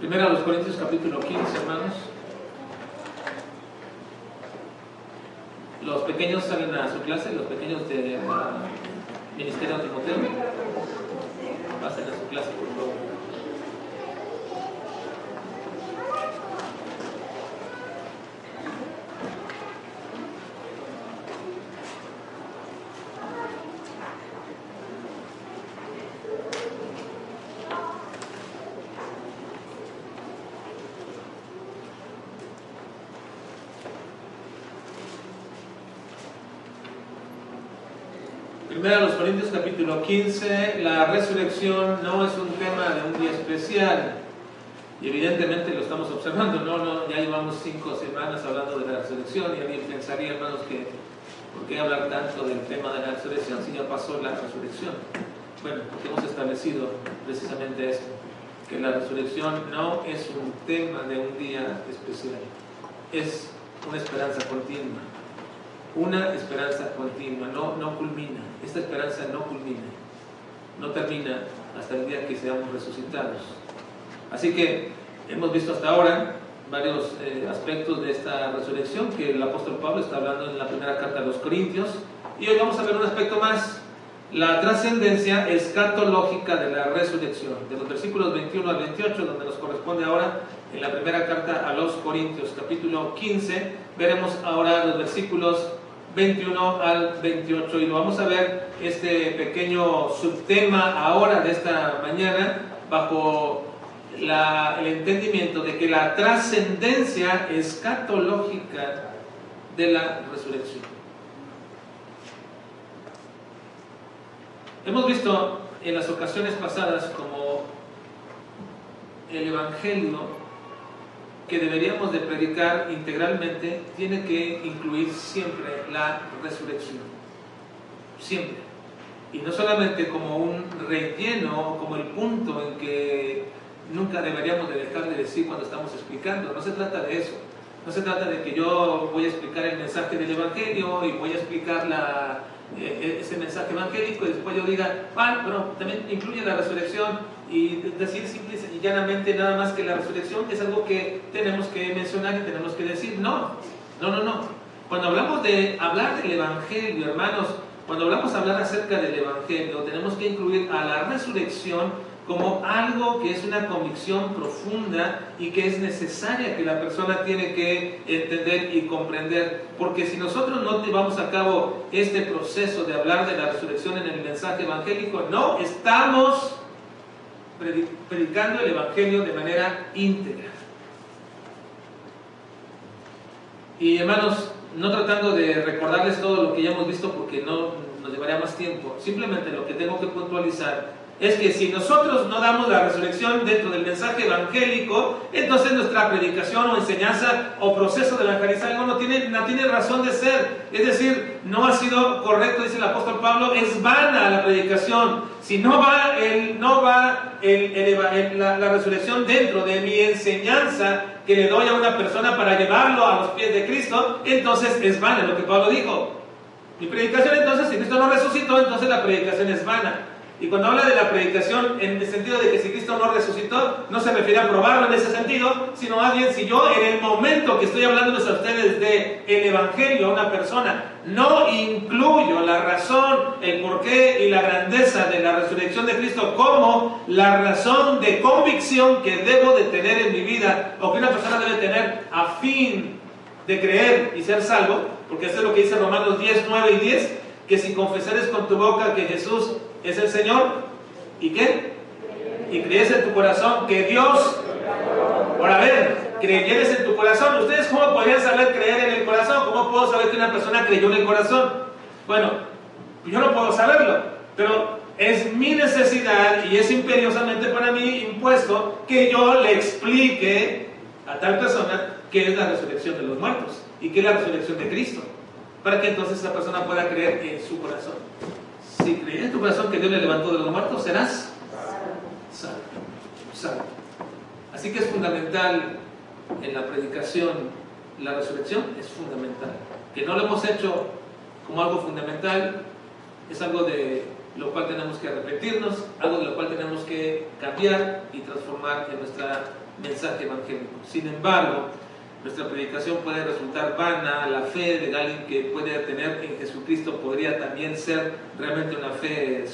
Primero a los Corintios capítulo 15, hermanos. Los pequeños salen a su clase, los pequeños de uh, Ministerio de Timoteo. Pasen a su clase, por favor. Primero a los Corintios capítulo 15, la resurrección no es un tema de un día especial. Y evidentemente lo estamos observando, no, no, ya llevamos cinco semanas hablando de la resurrección y alguien pensaría, hermanos, que ¿por qué hablar tanto del tema de la resurrección si ya pasó la resurrección? Bueno, porque hemos establecido precisamente esto, que la resurrección no es un tema de un día especial, es una esperanza continua una esperanza continua, no, no culmina. Esta esperanza no culmina, no termina hasta el día que seamos resucitados. Así que hemos visto hasta ahora varios eh, aspectos de esta resurrección que el apóstol Pablo está hablando en la primera carta a los Corintios. Y hoy vamos a ver un aspecto más, la trascendencia escatológica de la resurrección, de los versículos 21 al 28, donde nos corresponde ahora en la primera carta a los Corintios, capítulo 15, veremos ahora los versículos 21 al 28 y lo vamos a ver este pequeño subtema ahora de esta mañana bajo el entendimiento de que la trascendencia escatológica de la resurrección. Hemos visto en las ocasiones pasadas como el Evangelio que deberíamos de predicar integralmente tiene que incluir siempre la resurrección. Siempre. Y no solamente como un relleno, como el punto en que nunca deberíamos de dejar de decir cuando estamos explicando. No se trata de eso. No se trata de que yo voy a explicar el mensaje del Evangelio y voy a explicar la, eh, ese mensaje evangélico y después yo diga, ah, pero también incluye la resurrección y decir simple y llanamente nada más que la resurrección es algo que tenemos que mencionar y tenemos que decir. No, no, no, no. Cuando hablamos de hablar del Evangelio, hermanos, cuando hablamos de hablar acerca del Evangelio, tenemos que incluir a la resurrección como algo que es una convicción profunda y que es necesaria que la persona tiene que entender y comprender. Porque si nosotros no llevamos a cabo este proceso de hablar de la resurrección en el mensaje evangélico, no estamos predicando el Evangelio de manera íntegra. Y hermanos, no tratando de recordarles todo lo que ya hemos visto porque no nos llevaría más tiempo, simplemente lo que tengo que puntualizar es que si nosotros no damos la resurrección dentro del mensaje evangélico, entonces nuestra predicación o enseñanza o proceso de evangelizar no tiene, no tiene razón de ser. Es decir, no ha sido correcto, dice el apóstol Pablo, es vana la predicación. Si no va, el, no va la, la resurrección dentro de mi enseñanza que le doy a una persona para llevarlo a los pies de Cristo, entonces es vana lo que Pablo dijo. Mi predicación entonces, si Cristo no resucitó, entonces la predicación es vana. Y cuando habla de la predicación en el sentido de que si Cristo no resucitó, no se refiere a probarlo en ese sentido, sino más bien si yo en el momento que estoy hablándoles a ustedes de el Evangelio a una persona, no incluyo la razón, el porqué y la grandeza de la resurrección de Cristo como la razón de convicción que debo de tener en mi vida o que una persona debe tener a fin de creer y ser salvo, porque eso es lo que dice Romanos 10, 9 y 10, que si confesares con tu boca que Jesús es el Señor. ¿Y qué? Y crees en tu corazón que Dios, por ver, creyeres en tu corazón. ¿Ustedes cómo podrían saber creer en el corazón? ¿Cómo puedo saber que una persona creyó en el corazón? Bueno, yo no puedo saberlo, pero es mi necesidad y es imperiosamente para mí impuesto que yo le explique a tal persona qué es la resurrección de los muertos y qué es la resurrección de Cristo, para que entonces esa persona pueda creer en su corazón si crees en tu corazón que Dios le levantó de los muertos, serás salvo. Así que es fundamental en la predicación, la resurrección es fundamental. Que no lo hemos hecho como algo fundamental, es algo de lo cual tenemos que arrepentirnos, algo de lo cual tenemos que cambiar y transformar en nuestro mensaje evangélico. Sin embargo, nuestra predicación puede resultar vana, la fe de alguien que puede tener en Jesucristo podría también ser realmente una fe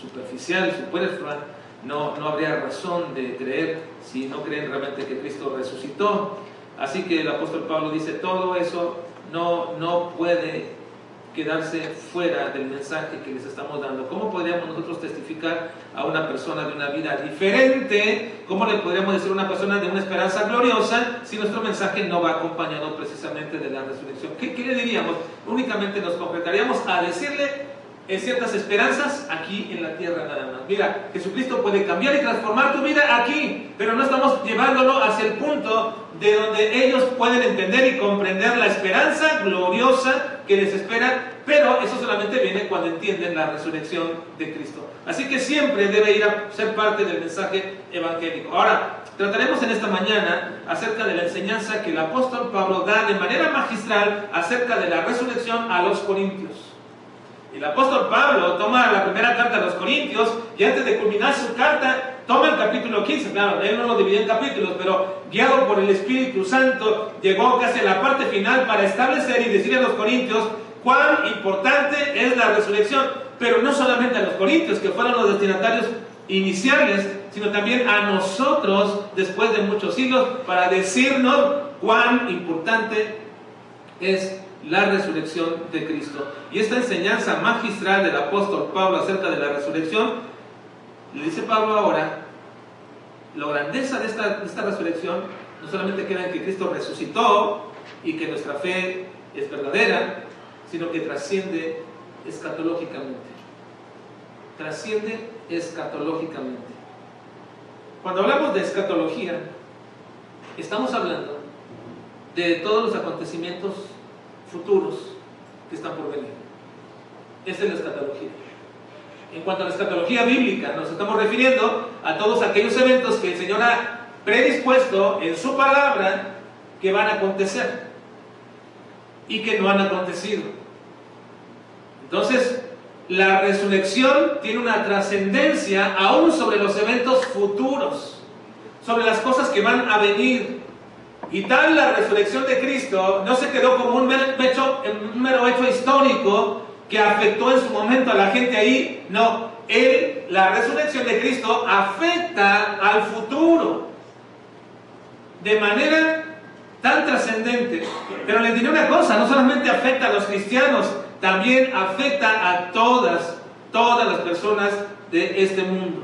superficial, superflua. No, no habría razón de creer si no creen realmente que Cristo resucitó. Así que el apóstol Pablo dice, todo eso no, no puede quedarse fuera del mensaje que les estamos dando. ¿Cómo podríamos nosotros testificar a una persona de una vida diferente? ¿Cómo le podríamos decir a una persona de una esperanza gloriosa si nuestro mensaje no va acompañado precisamente de la resurrección? ¿Qué, qué le diríamos? Únicamente nos completaríamos a decirle en ciertas esperanzas aquí en la tierra nada más. Mira, Jesucristo puede cambiar y transformar tu vida aquí, pero no estamos llevándolo hacia el punto de donde ellos pueden entender y comprender la esperanza gloriosa que les espera, pero eso solamente viene cuando entienden la resurrección de Cristo. Así que siempre debe ir a ser parte del mensaje evangélico. Ahora, trataremos en esta mañana acerca de la enseñanza que el apóstol Pablo da de manera magistral acerca de la resurrección a los corintios. El apóstol Pablo toma la primera carta a los Corintios y antes de culminar su carta toma el capítulo 15. Claro, él no lo dividió en capítulos, pero guiado por el Espíritu Santo llegó casi a la parte final para establecer y decir a los Corintios cuán importante es la resurrección. Pero no solamente a los Corintios, que fueron los destinatarios iniciales, sino también a nosotros después de muchos siglos para decirnos cuán importante es la resurrección de Cristo. Y esta enseñanza magistral del apóstol Pablo acerca de la resurrección, le dice Pablo ahora, la grandeza de esta, esta resurrección no solamente queda en que Cristo resucitó y que nuestra fe es verdadera, sino que trasciende escatológicamente. Trasciende escatológicamente. Cuando hablamos de escatología, estamos hablando de todos los acontecimientos futuros que están por venir. Esa es la escatología. En cuanto a la escatología bíblica, nos estamos refiriendo a todos aquellos eventos que el Señor ha predispuesto en su palabra que van a acontecer y que no han acontecido. Entonces, la resurrección tiene una trascendencia aún sobre los eventos futuros, sobre las cosas que van a venir. Y tal la resurrección de Cristo no se quedó como un mero hecho, un mero hecho histórico que afectó en su momento a la gente ahí. No, él, la resurrección de Cristo afecta al futuro de manera tan trascendente. Pero les diré una cosa, no solamente afecta a los cristianos, también afecta a todas, todas las personas de este mundo.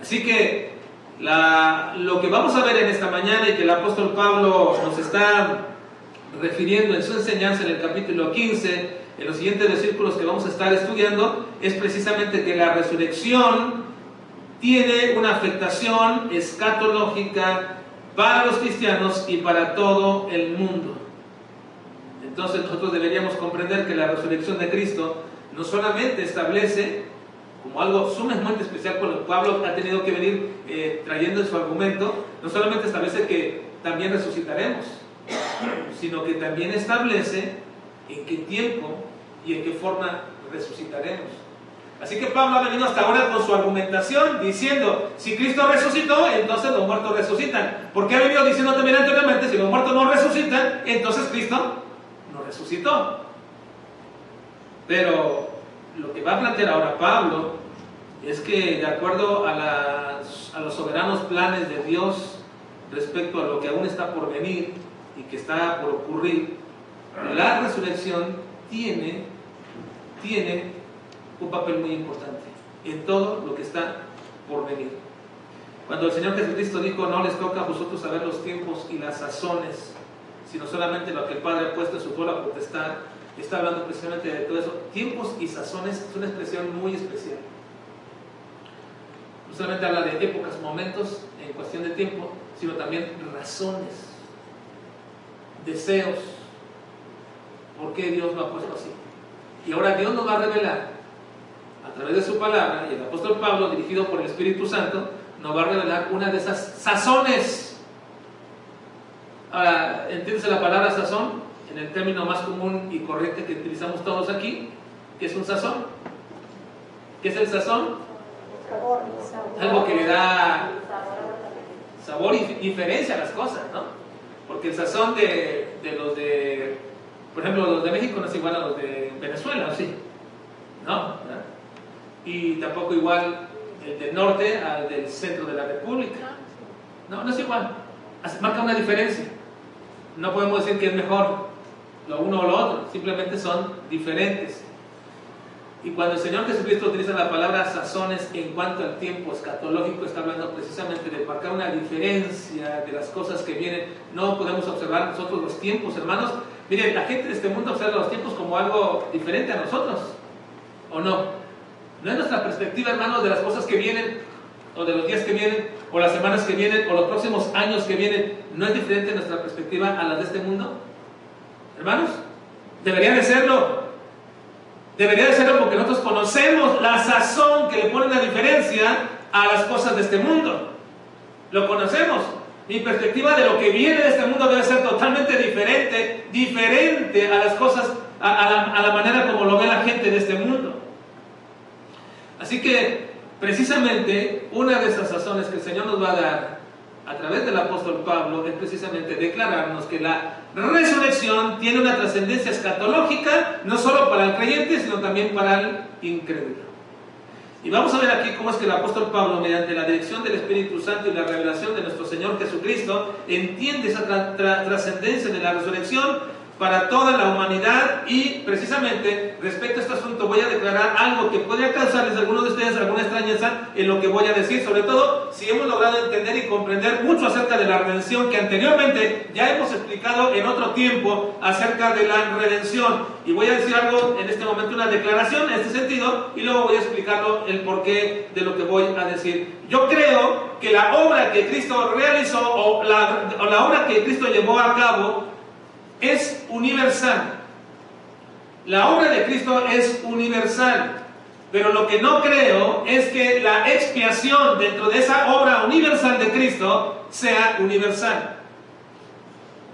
Así que lo que vamos a ver en esta mañana y que el apóstol Pablo nos está refiriendo en su enseñanza en el capítulo 15, en los siguientes versículos que vamos a estar estudiando, es precisamente que la resurrección tiene una afectación escatológica para los cristianos y para todo el mundo. Entonces nosotros deberíamos comprender que la resurrección de Cristo no solamente establece como algo sumamente especial con lo que Pablo ha tenido que venir eh, trayendo en su argumento, no solamente establece que también resucitaremos, sino que también establece en qué tiempo y en qué forma resucitaremos. Así que Pablo ha venido hasta ahora con su argumentación diciendo, si Cristo resucitó, entonces los muertos resucitan. Porque ha venido diciendo también anteriormente, si los muertos no resucitan, entonces Cristo no resucitó. Pero lo que va a plantear ahora Pablo es que de acuerdo a, a los soberanos planes de Dios respecto a lo que aún está por venir y que está por ocurrir, la resurrección tiene, tiene un papel muy importante en todo lo que está por venir. Cuando el Señor Jesucristo dijo, no les toca a vosotros saber los tiempos y las sazones, sino solamente lo que el Padre ha puesto en su sola potestad, está hablando precisamente de todo eso. Tiempos y sazones es una expresión muy especial. No solamente habla de épocas, momentos en cuestión de tiempo, sino también razones, deseos, por qué Dios lo ha puesto así. Y ahora Dios nos va a revelar a través de su palabra, y el apóstol Pablo, dirigido por el Espíritu Santo, nos va a revelar una de esas sazones. Ahora, ¿entiendes la palabra sazón? en el término más común y correcto que utilizamos todos aquí, que es un sazón. ¿Qué es el sazón? Sabor. Algo que le da sabor y diferencia a las cosas, ¿no? Porque el sazón de, de los de, por ejemplo, los de México no es igual a los de Venezuela, ¿o sí? No, ¿verdad? Y tampoco igual el del norte al del centro de la República. No, no es igual. Marca una diferencia. No podemos decir que es mejor lo uno o lo otro, simplemente son diferentes. Y cuando el Señor Jesucristo utiliza la palabra sazones en cuanto al tiempo escatológico, está hablando precisamente de marcar una diferencia de las cosas que vienen. No podemos observar nosotros los tiempos, hermanos. Miren, la gente de este mundo observa los tiempos como algo diferente a nosotros, ¿o no? No es nuestra perspectiva, hermanos, de las cosas que vienen, o de los días que vienen, o las semanas que vienen, o los próximos años que vienen. ¿No es diferente nuestra perspectiva a la de este mundo? Hermanos, debería de serlo. Debería de serlo porque nosotros conocemos la sazón que le pone la diferencia a las cosas de este mundo. Lo conocemos. Mi perspectiva de lo que viene de este mundo debe ser totalmente diferente, diferente a las cosas, a, la, la manera como lo ve la gente de este mundo. Así que, precisamente, una de esas razones que el Señor nos va a dar a través del apóstol Pablo es precisamente declararnos que la resurrección tiene una trascendencia escatológica, no solo para el creyente, sino también para el incrédulo. Y vamos a ver aquí cómo es que el apóstol Pablo, mediante la dirección del Espíritu Santo y la revelación de nuestro Señor Jesucristo, entiende esa tra- tra- trascendencia de la resurrección para toda la humanidad y precisamente respecto a este asunto voy a declarar algo que podría causarles a algunos de ustedes alguna extrañeza en lo que voy a decir, sobre todo si hemos logrado entender y comprender mucho acerca de la redención que anteriormente ya hemos explicado en otro tiempo acerca de la redención. Y voy a decir algo en este momento, una declaración en este sentido y luego voy a explicarlo el porqué de lo que voy a decir. Yo creo que la obra que Cristo realizó o la, o la obra que Cristo llevó a cabo es universal. La obra de Cristo es universal. Pero lo que no creo es que la expiación dentro de esa obra universal de Cristo sea universal.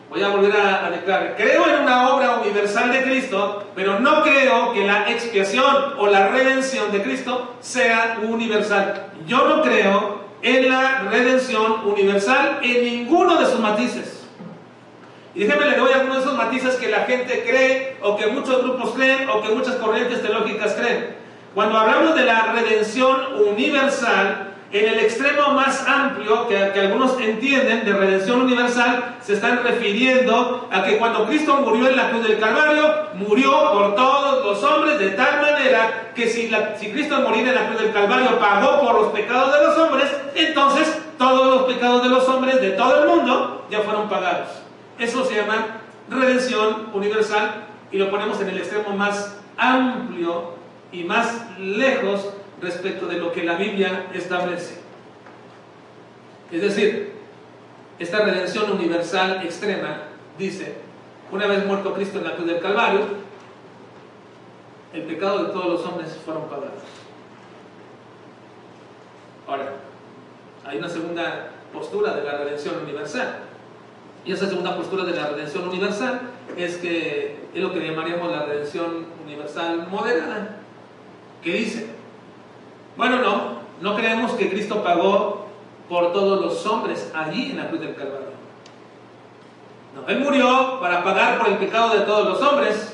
Voy a volver a, declarar. Creo en una obra universal de Cristo, pero no creo que la expiación o la redención de Cristo sea universal. Yo no creo en la redención universal en ninguno de sus matices. Y déjenme le doy algunos de esos matices que la gente cree, o que muchos grupos creen, o que muchas corrientes teológicas creen. Cuando hablamos de la redención universal, en el extremo más amplio que, algunos entienden de redención universal, se están refiriendo a que cuando Cristo murió en la cruz del Calvario, murió por todos los hombres de tal manera que si, Cristo muriera en la cruz del Calvario pagó por los pecados de los hombres, entonces todos los pecados de los hombres de todo el mundo ya fueron pagados. Eso se llama redención universal y lo ponemos en el extremo más amplio y más lejos respecto de lo que la Biblia establece. Es decir, esta redención universal extrema dice, una vez muerto Cristo en la cruz del Calvario, el pecado de todos los hombres fueron pagados. Ahora, hay una segunda postura de la redención universal. Y esa segunda postura de la redención universal es que es lo que llamaríamos la redención universal moderada, que dice, bueno, no, no creemos que Cristo pagó por todos los hombres allí en la cruz del Calvario. No, Él murió para pagar por el pecado de todos los hombres,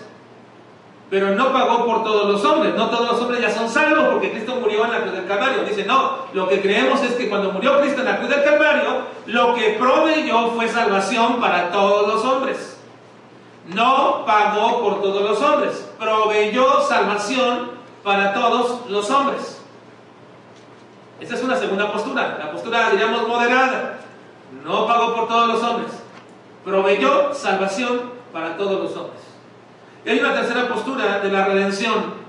pero no pagó por todos los hombres. No todos los hombres ya son salvos porque Cristo murió en la cruz del Calvario. Dice, no, lo que creemos es que cuando murió Cristo en la cruz del Calvario, lo que proveyó fue salvación para todos los hombres. No pagó por todos los hombres, proveyó salvación para todos los hombres. Esta es una segunda postura, la postura, diríamos, moderada. No pagó por todos los hombres, proveyó salvación para todos los hombres. Y hay una tercera postura de la redención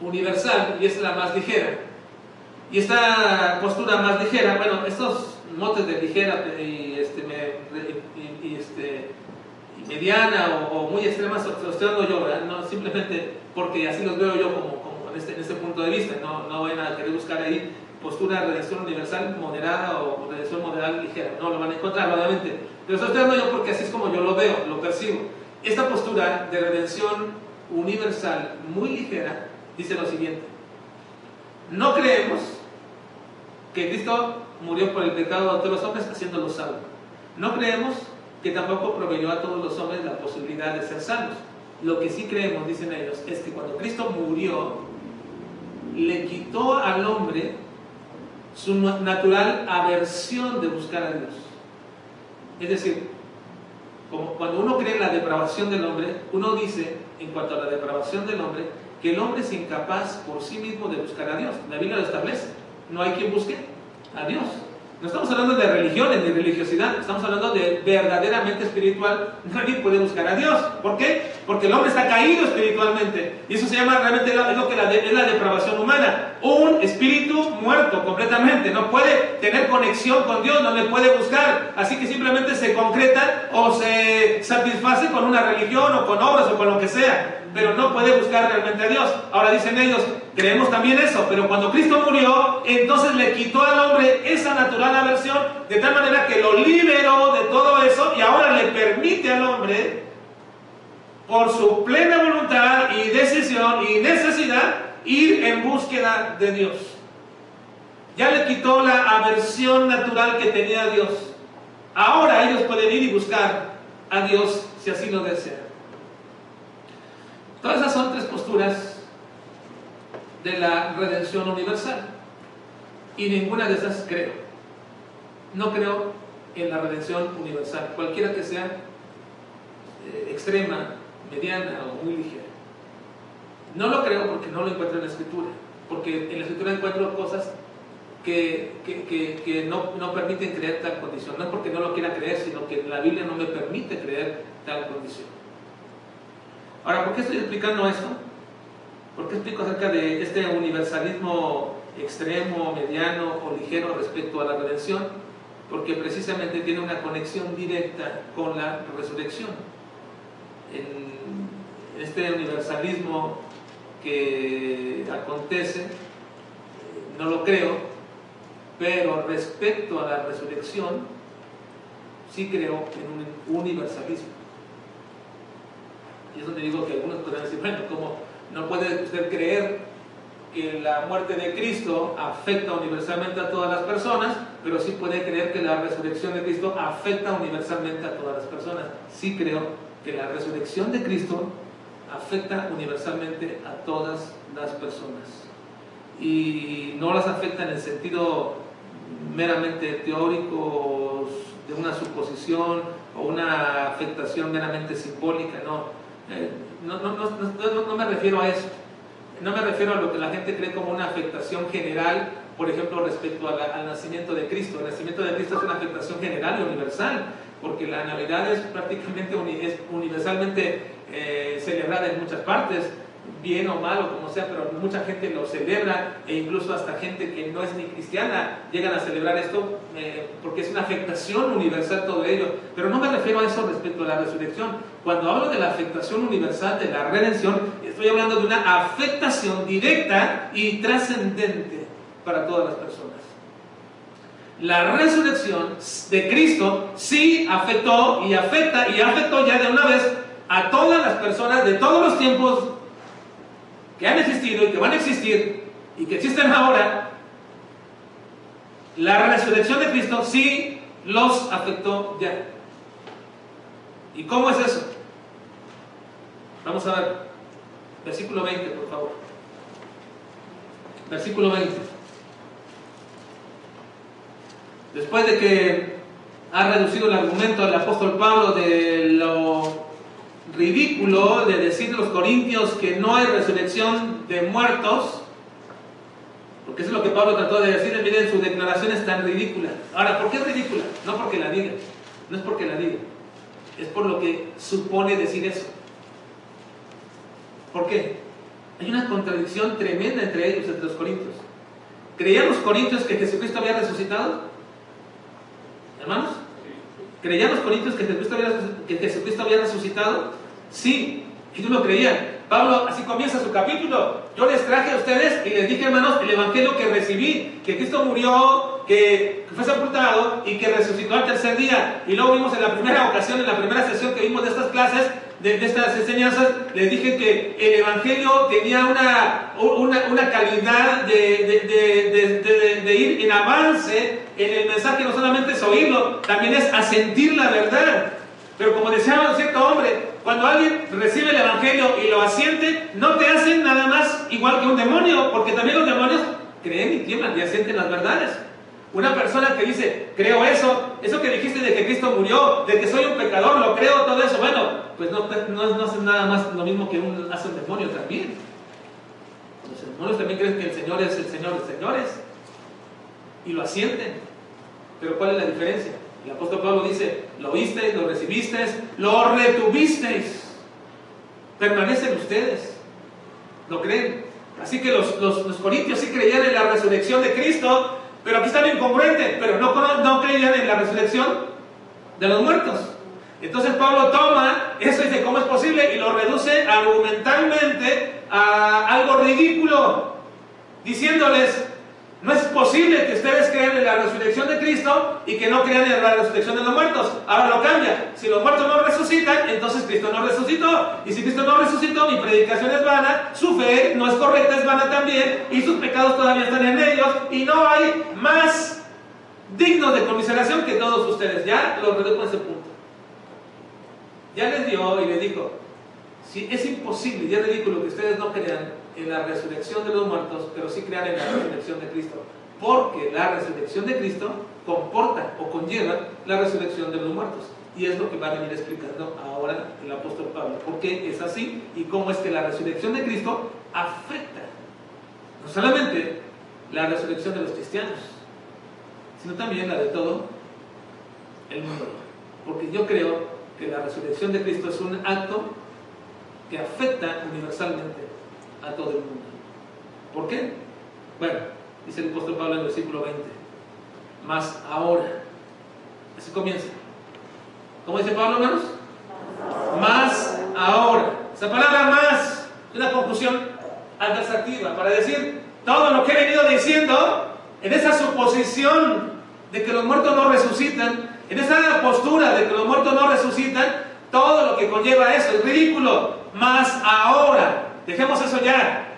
universal y es la más ligera. Y esta postura más ligera, bueno, estos motes de ligera y, este, me- y- este, mediana o, o muy extrema se los estoy dando yo, ¿verdad? No, simplemente porque así los veo yo como, como en, este, en este punto de vista. No, no vayan a querer buscar ahí postura de redención universal moderada o redención moderada ligera. No lo van a encontrar, obviamente. Pero estoy dando yo porque así es como yo lo veo, lo percibo. Esta postura de redención universal muy ligera dice lo siguiente. no creemos que Cristo murió por el pecado de todos los hombres haciéndolos salvos. No creemos que tampoco proveyó a todos los hombres la posibilidad de ser salvos. Lo que sí creemos, dicen ellos, es que cuando Cristo murió, le quitó al hombre su natural aversión de buscar a Dios. Es decir, como cuando uno cree en la depravación del hombre, uno dice, en cuanto a la depravación del hombre, que el hombre es incapaz por sí mismo de buscar a Dios. La Biblia lo establece. No hay quien busque a Dios. No estamos hablando de religiones ni religiosidad, estamos hablando de verdaderamente espiritual. Nadie puede buscar a Dios. ¿Por qué? Porque el hombre está caído espiritualmente. Y eso se llama realmente lo que es la depravación humana. Un espíritu muerto completamente. No puede tener conexión con Dios, no le puede buscar. Así que simplemente se concreta o se satisface con una religión o con obras o con lo que sea. Pero no puede buscar realmente a Dios. Ahora dicen ellos, Creemos también eso, pero cuando Cristo murió, entonces le quitó al hombre esa natural aversión, de tal manera que lo liberó de todo eso y ahora le permite al hombre, por su plena voluntad y decisión y necesidad, ir en búsqueda de Dios. Ya le quitó la aversión natural que tenía a Dios. Ahora ellos pueden ir y buscar a Dios si así lo desean. Todas esas son tres posturas de la redención universal. Y ninguna de esas creo. No creo en la redención universal, cualquiera que sea eh, extrema, mediana o muy ligera. No lo creo porque no lo encuentro en la escritura, porque en la escritura encuentro cosas que, que, no, no, permiten creer tal condición. No es porque no lo quiera creer, sino que la Biblia no me permite creer tal condición. Ahora, ¿por qué estoy explicando esto? ¿Por qué explico acerca de este universalismo extremo, mediano o ligero respecto a la redención? Porque precisamente tiene una conexión directa con la resurrección. En este universalismo que acontece, no lo creo, pero respecto a la resurrección, sí creo en un universalismo. Y es donde digo que algunos podrían decir, bueno, ¿cómo, no puede usted creer que la muerte de Cristo afecta universalmente a todas las personas, pero sí puede creer que la resurrección de Cristo afecta universalmente a todas las personas. Sí creo que la resurrección de Cristo afecta universalmente a todas las personas. Y no las afecta en el sentido meramente teórico de una suposición o una afectación meramente simbólica, no. Eh, no, no, no, no, me refiero a eso. No me refiero a lo que la gente cree como una afectación general, por ejemplo, respecto al nacimiento de Cristo. El nacimiento de Cristo es una afectación general y universal, porque la Navidad es prácticamente universalmente eh, celebrada en muchas partes bien o mal o como sea, pero mucha gente lo celebra e incluso hasta gente que no es ni cristiana llegan a celebrar esto eh, porque es una afectación universal todo ello. Pero no me refiero a eso respecto a la resurrección. Cuando hablo de la afectación universal de la redención, estoy hablando de una afectación directa y trascendente para todas las personas. La resurrección de Cristo sí afectó y afecta y afectó ya de una vez a todas las personas de todos los tiempos que han existido y que van a existir y que existen ahora, la resurrección de Cristo sí los afectó ya. ¿Y cómo es eso? Vamos a ver, versículo 20, por favor. Versículo 20. Después de que ha reducido el argumento del apóstol Pablo de lo ridículo de decir los corintios que no hay resurrección de muertos, porque eso es lo que Pablo trató de decir, miren, su declaración es tan ridícula. Ahora, ¿por qué es ridícula? No porque la diga, no es porque la diga, es por lo que supone decir eso. ¿Por qué? Hay una contradicción tremenda entre ellos, entre los corintios. ¿Creían los corintios que Jesucristo había resucitado? ¿Hermanos? ¿Creían los corintios que Jesucristo había, que Jesucristo había resucitado? Sí, ellos lo creían. Pablo así comienza su capítulo. Yo les traje a ustedes y les dije, hermanos, el evangelio que recibí, que Cristo murió, que, fue sepultado y que resucitó al tercer día. Y luego vimos en la primera ocasión, en la primera sesión que vimos de estas clases, de, estas enseñanzas, les dije que el Evangelio tenía una, una, calidad de, de, ir en avance en el mensaje, no solamente es oírlo, también es asentir la verdad. Pero como decía cierto hombre, cuando alguien recibe el Evangelio y lo asiente, no te hacen nada más igual que un demonio, porque también los demonios creen y tiemblan y asienten las verdades. Una persona que dice, creo eso, eso que dijiste de que Cristo murió, de que soy un pecador, lo creo, todo eso, bueno, pues no, no, es nada más lo mismo que hace un demonio también. Los demonios también creen que el Señor es el Señor de señores y lo asienten. Pero ¿cuál es la diferencia? El apóstol Pablo dice, lo visteis, lo recibisteis, lo retuvisteis. Permanecen ustedes. ¿Lo creen? Así que los, los corintios sí creían en la resurrección de Cristo, pero aquí están incongruentes, pero no, no creían en la resurrección de los muertos. Entonces Pablo toma eso y dice, ¿cómo es posible? Y lo reduce argumentalmente a algo ridículo, diciéndoles, no es posible que ustedes crean en la resurrección de Cristo y que no crean en la resurrección de los muertos. Ahora lo cambia. Si los muertos no resucitan, entonces Cristo no resucitó. Y si Cristo no resucitó, mi predicación es vana, su fe no es correcta, es vana también, y sus pecados todavía están en ellos, y no hay más dignos de conmiseración que todos ustedes. Ya lo redujo a ese punto. Ya les dio y les dijo, si es imposible y es ridículo que ustedes no crean en la resurrección de los muertos, pero sí crean en la resurrección de Cristo. Porque la resurrección de Cristo comporta o conlleva la resurrección de los muertos. Y es lo que va a venir explicando ahora el apóstol Pablo. ¿Por qué es así? Y cómo es que la resurrección de Cristo afecta no solamente la resurrección de los cristianos, sino también la de todo el mundo. Porque yo creo que la resurrección de Cristo es un acto que afecta universalmente a todo el mundo. ¿Por qué? Bueno, dice el apóstol Pablo en el versículo 20. Más ahora. Así comienza. ¿Cómo dice Pablo, hermanos? Más ahora. Esa palabra más es una conclusión adversativa para decir todo lo que he venido diciendo en esa suposición de que los muertos no resucitan, en esa postura de que los muertos no resucitan, todo lo que conlleva eso es ridículo. Más ahora. Dejemos eso ya.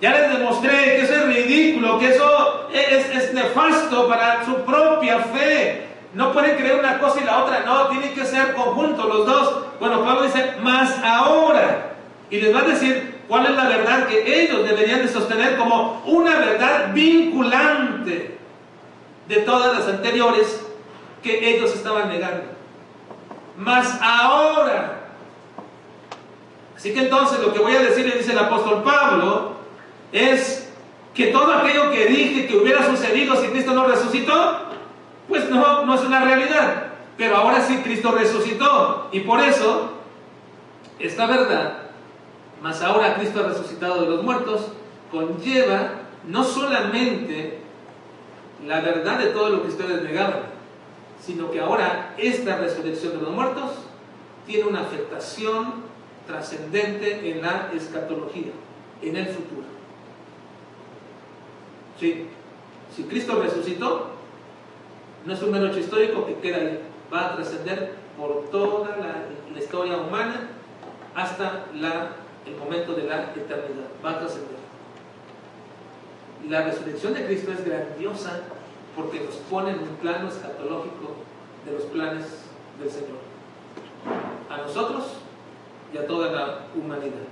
Ya les demostré que eso es ridículo, que eso es, nefasto para su propia fe. No pueden creer una cosa y la otra, no, tienen que ser conjuntos los dos. Bueno, Pablo dice, más ahora. Y les va a decir cuál es la verdad que ellos deberían de sostener como una verdad vinculante de todas las anteriores que ellos estaban negando. Más ahora Así que entonces lo que voy a decir, le dice el apóstol Pablo, es que todo aquello que dije que hubiera sucedido si Cristo no resucitó, pues no, no es una realidad. Pero ahora sí Cristo resucitó. Y por eso, esta verdad, más ahora Cristo ha resucitado de los muertos, conlleva no solamente la verdad de todo lo que ustedes negaban, sino que ahora esta resurrección de los muertos tiene una afectación trascendente en la escatología, en el futuro. Sí, si Cristo resucitó, no es un mero hecho histórico que queda ahí, va a trascender por toda la, historia humana hasta la, el momento de la eternidad, va a trascender. La resurrección de Cristo es grandiosa porque nos pone en un plano escatológico de los planes del Señor. A nosotros y a toda la humanidad.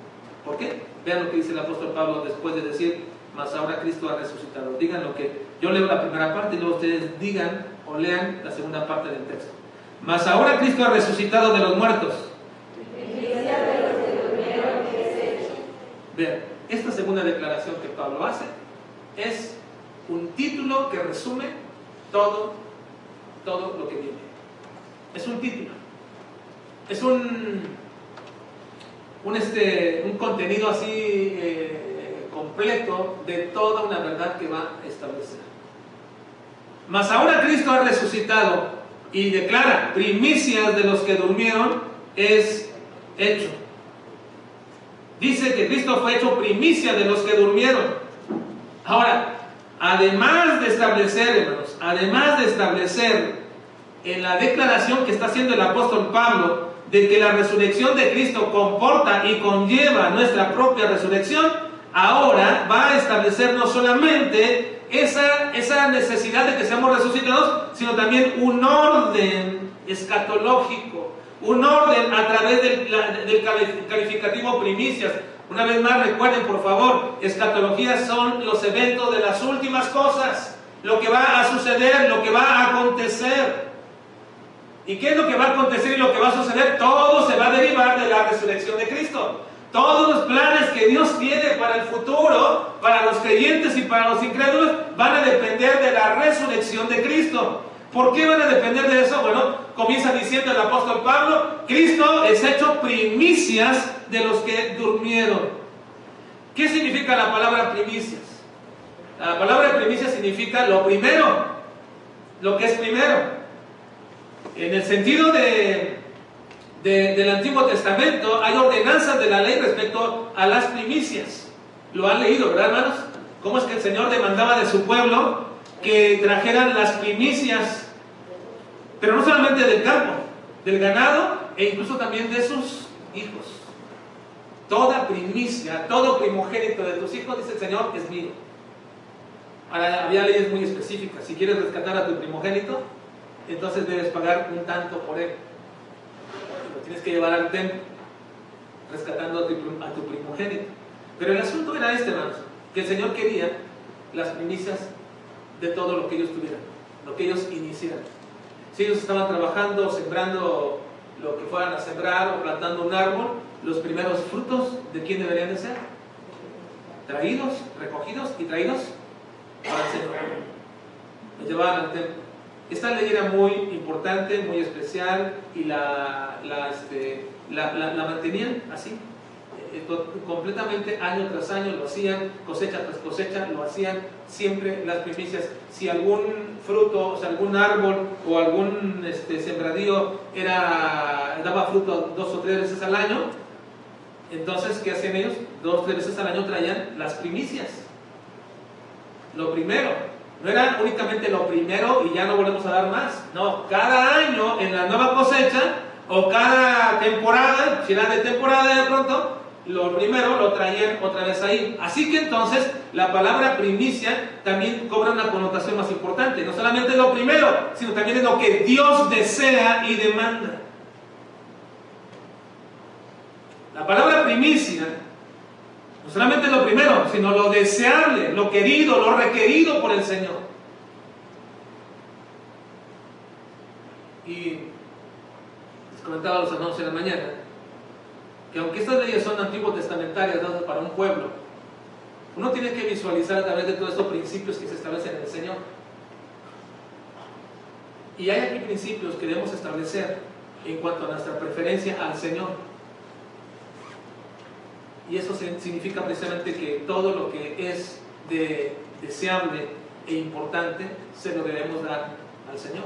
¿Por qué? Vean lo que dice el apóstol Pablo después de decir, mas ahora Cristo ha resucitado. Digan lo que yo leo la primera parte y luego ustedes digan o lean la segunda parte del texto. Mas ahora Cristo ha resucitado de los muertos. Vean, esta segunda declaración que Pablo hace es un título que resume todo, todo lo que viene. Es un título. Es un un, este, un contenido así eh, completo de toda una verdad que va a establecer. Mas ahora Cristo ha resucitado y declara primicias de los que durmieron es hecho. Dice que Cristo fue hecho primicia de los que durmieron. Ahora, además de establecer, hermanos, además de establecer en la declaración que está haciendo el apóstol Pablo, de que la resurrección de Cristo comporta y conlleva nuestra propia resurrección, ahora va a establecer no solamente esa, esa necesidad de que seamos resucitados, sino también un orden escatológico, un orden a través del, del calificativo primicias. Una vez más, recuerden por favor, escatologías son los eventos de las últimas cosas, lo que va a suceder, lo que va a acontecer. ¿Y qué es lo que va a acontecer y lo que va a suceder? Todo se va a derivar de la resurrección de Cristo. Todos los planes que Dios tiene para el futuro, para los creyentes y para los incrédulos, van a depender de la resurrección de Cristo. ¿Por qué van a depender de eso? Bueno, comienza diciendo el apóstol Pablo, Cristo es hecho primicias de los que durmieron. ¿Qué significa la palabra primicias? La palabra primicias significa lo primero, lo que es primero. En el sentido de, del Antiguo Testamento hay ordenanzas de la ley respecto a las primicias. Lo han leído, ¿verdad, hermanos? ¿Cómo es que el Señor demandaba de su pueblo que trajeran las primicias? Pero no solamente del campo, del ganado e incluso también de sus hijos. Toda primicia, todo primogénito de tus hijos, dice el Señor, es mío. Ahora, había leyes muy específicas. Si quieres rescatar a tu primogénito, entonces debes pagar un tanto por él. Lo tienes que llevar al templo, rescatando a tu, primogénito. Pero el asunto era este, hermanos, que el Señor quería las primicias de todo lo que ellos tuvieran, lo que ellos iniciaran. Si ellos estaban trabajando, sembrando lo que fueran a sembrar o plantando un árbol, los primeros frutos, ¿de quién deberían de ser? Traídos, recogidos y traídos para el Señor. Los llevaban al templo. Esta ley era muy importante, muy especial y la, este, mantenían así, eh, completamente año tras año, lo hacían, cosecha tras cosecha, lo hacían siempre las primicias. Si algún fruto, o sea, algún árbol o algún este, sembradío era, daba fruto dos o tres veces al año, entonces, ¿qué hacían ellos? Dos o tres veces al año traían las primicias. Lo primero, no era únicamente lo primero y ya no volvemos a dar más. No, cada año en la nueva cosecha o cada temporada, si era de temporada de pronto, lo primero lo traían otra vez ahí. Así que entonces la palabra primicia también cobra una connotación más importante. No solamente lo primero, sino también es lo que Dios desea y demanda. La palabra primicia no solamente lo primero, sino lo deseable, lo querido, lo requerido por el Señor. Y les comentaba a los hermanos en la mañana que aunque estas leyes son antiguo testamentarias dadas para un pueblo, uno tiene que visualizar a través de todos estos principios que se establecen en el Señor. Y hay aquí principios que debemos establecer en cuanto a nuestra preferencia al Señor. Y eso significa precisamente que todo lo que es de, deseable e importante se lo debemos dar al Señor.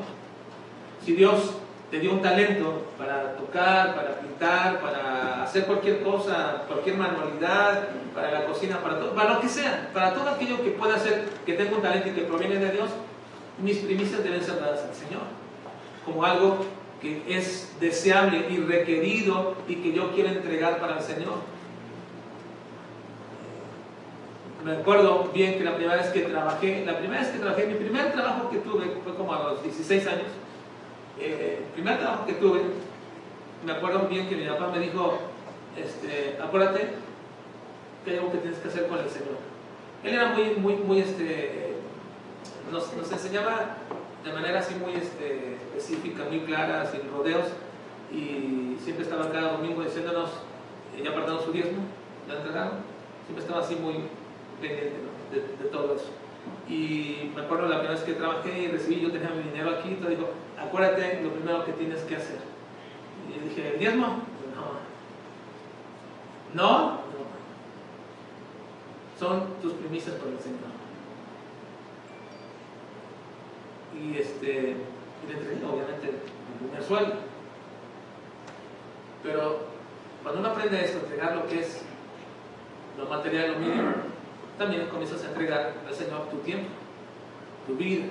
Si Dios te dio un talento para tocar, para pintar, para hacer cualquier cosa, cualquier manualidad, para la cocina, para todo, para lo que sea, para todo aquello que pueda hacer, que tenga un talento y que proviene de Dios, mis primicias deben ser dadas al Señor, como algo que es deseable y requerido y que yo quiero entregar para el Señor. Me acuerdo bien que la primera vez que trabajé, la primera vez que trabajé, mi primer trabajo que tuve fue como a los 16 años. Eh, el primer trabajo que tuve, me acuerdo bien que mi papá me dijo, este, acuérdate que hay algo que tienes que hacer con el Señor. Él era muy, muy, muy, este, nos, nos enseñaba de manera así muy este, específica, muy clara, sin rodeos, y siempre estaba cada domingo diciéndonos, ya apartaron su diezmo, ya entregaron, siempre estaba así muy, de, todo eso. Y me acuerdo la primera vez que trabajé y recibí, yo tenía mi dinero aquí, y dijo, acuérdate lo primero que tienes que hacer. Y yo dije, ¿el diezmo? No. ¿No? Son tus primicias por el Señor. Y este, y le entregué obviamente mi primer sueldo. Pero cuando uno aprende esto, entregar lo que es lo material, lo mínimo, también comienzas a entregar al Señor tu tiempo, tu vida,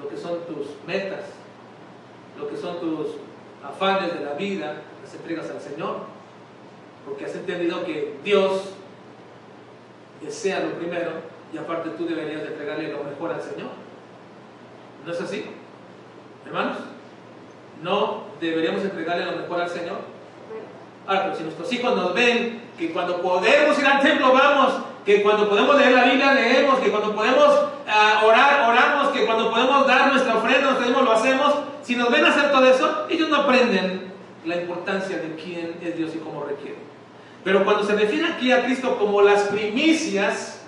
lo que son tus metas, lo que son tus afanes de la vida, las entregas al Señor, porque has entendido que Dios desea lo primero y aparte tú deberías de entregarle lo mejor al Señor. ¿No es así? Hermanos, ¿no deberíamos entregarle lo mejor al Señor? Ahora, pero si nuestros hijos nos ven que cuando podemos ir al templo vamos, que cuando podemos leer la Biblia leemos, que cuando podemos ah, orar, oramos, que cuando podemos dar nuestra ofrenda, nosotros lo hacemos, si nos ven hacer todo eso, ellos no aprenden la importancia de quién es Dios y cómo requiere. Pero cuando se define aquí a Cristo como las primicias,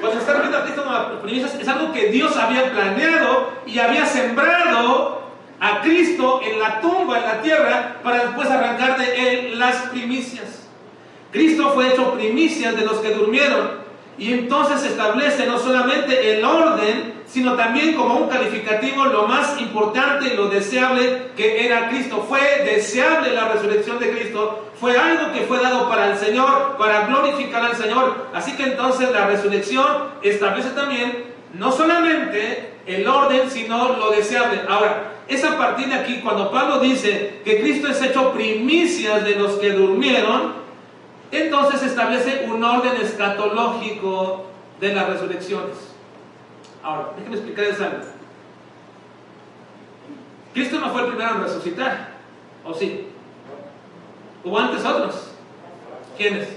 cuando se está refiriendo a Cristo como las primicias, es algo que Dios había planeado y había sembrado a Cristo en la tumba, en la tierra, para después arrancar de él las primicias. Cristo fue hecho primicias de los que durmieron y entonces establece no solamente el orden, sino también como un calificativo lo más importante y lo deseable que era Cristo. Fue deseable la resurrección de Cristo, fue algo que fue dado para el Señor, para glorificar al Señor. Así que entonces la resurrección establece también no solamente el orden, sino lo deseable. Ahora, es a partir de aquí cuando Pablo dice que Cristo es hecho primicias de los que durmieron, entonces establece un orden escatológico de las resurrecciones. Ahora, déjenme explicarles algo. Cristo no fue el primero en resucitar, ¿o sí? ¿Hubo antes otros? ¿Quiénes?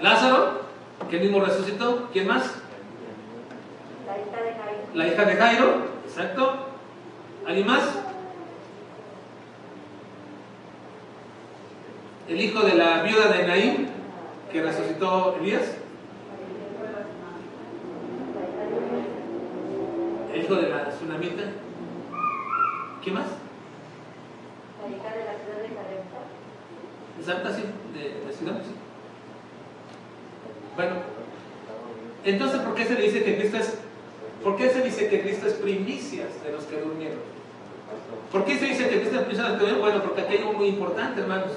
Lázaro, que mismo resucitó. ¿Quién más? La hija de Jairo. La hija de Jairo, exacto. ¿Alguien más? El hijo de la viuda de Naín, que resucitó Elías. El hijo de la tsunamita. ¿Qué más? La hija de la ciudad de Sarepta. Exacto, sí, de, de Sidón, sí. Bueno, entonces, ¿por qué se dice que Cristo es, por qué se dice que Cristo es primicias de los que durmieron? ¿Por qué se dice que Cristo es primicias de los que durmieron? Bueno, porque aquí hay algo muy importante, hermanos.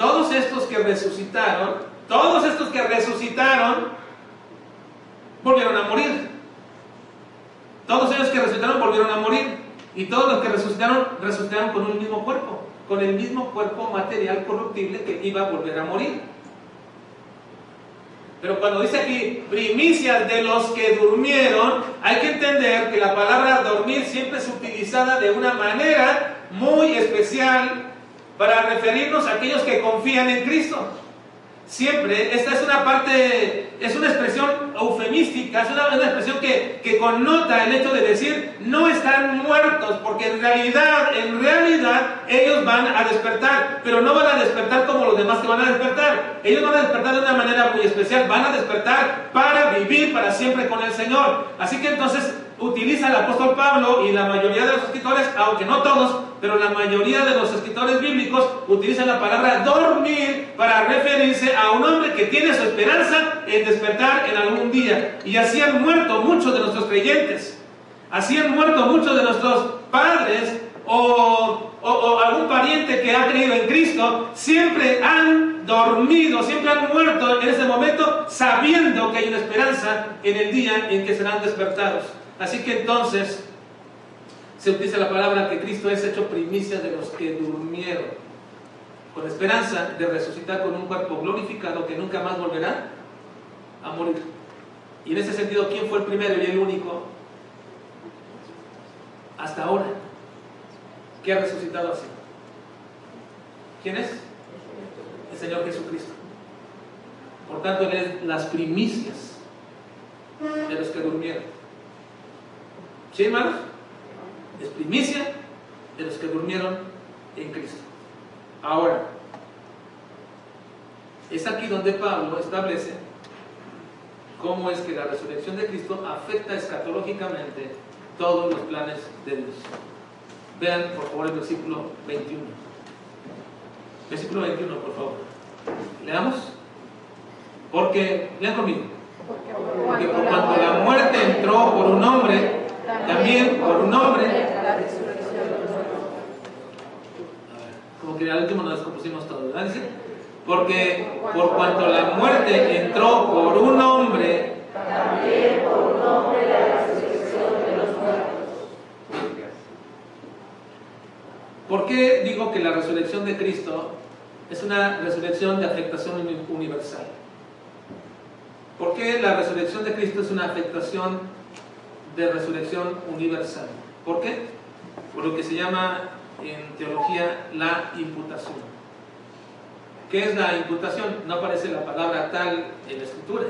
Todos estos que resucitaron, todos estos que resucitaron, volvieron a morir. Todos ellos que resucitaron volvieron a morir. Y todos los que resucitaron, resucitaron con un mismo cuerpo, con el mismo cuerpo material corruptible que iba a volver a morir. Pero cuando dice aquí primicias de los que durmieron, hay que entender que la palabra dormir siempre es utilizada de una manera muy especial para referirnos a aquellos que confían en Cristo. Siempre, esta es una parte, es una expresión eufemística, es una, expresión que, que, connota el hecho de decir no están muertos, porque en realidad, en realidad, ellos van a despertar, pero no van a despertar como los demás que van a despertar. Ellos van a despertar de una manera muy especial, van a despertar para vivir para siempre con el Señor. Así que entonces utiliza el apóstol Pablo y la mayoría de los escritores, aunque no todos, pero la mayoría de los escritores bíblicos utilizan la palabra dormir para referirse a un hombre que tiene su esperanza en despertar en algún día. Y así han muerto muchos de nuestros creyentes. Así han muerto muchos de nuestros padres o, algún pariente que ha creído en Cristo, siempre han dormido, siempre han muerto en ese momento sabiendo que hay una esperanza en el día en que serán despertados. Así que entonces se utiliza la palabra que Cristo es hecho primicia de los que durmieron, con esperanza de resucitar con un cuerpo glorificado que nunca más volverá a morir. Y en ese sentido, ¿quién fue el primero y el único hasta ahora que ha resucitado así? ¿Quién es? El Señor Jesucristo. Por tanto, Él es las primicias de los que durmieron. ¿Sí, hermanos? es primicia de los que durmieron en Cristo. Ahora, es aquí donde Pablo establece cómo es que la resurrección de Cristo afecta escatológicamente todos los planes de Dios. Vean, por favor, el versículo 21. Versículo 21, por favor. Leamos. Porque, lean conmigo. Porque por cuanto la muerte entró por un hombre, también por un hombre. Como que al último nos descompusimos todo, ¿verdad? Dice, porque por cuanto la muerte entró por un hombre, también por un hombre la resurrección de los muertos. ¿Por qué digo que la resurrección de Cristo es una resurrección de afectación uni- universal? ¿Por qué la resurrección de Cristo es una afectación de resurrección universal? ¿Por qué? Por lo que se llama en teología la imputación. ¿Qué es la imputación? No aparece la palabra tal en la escritura,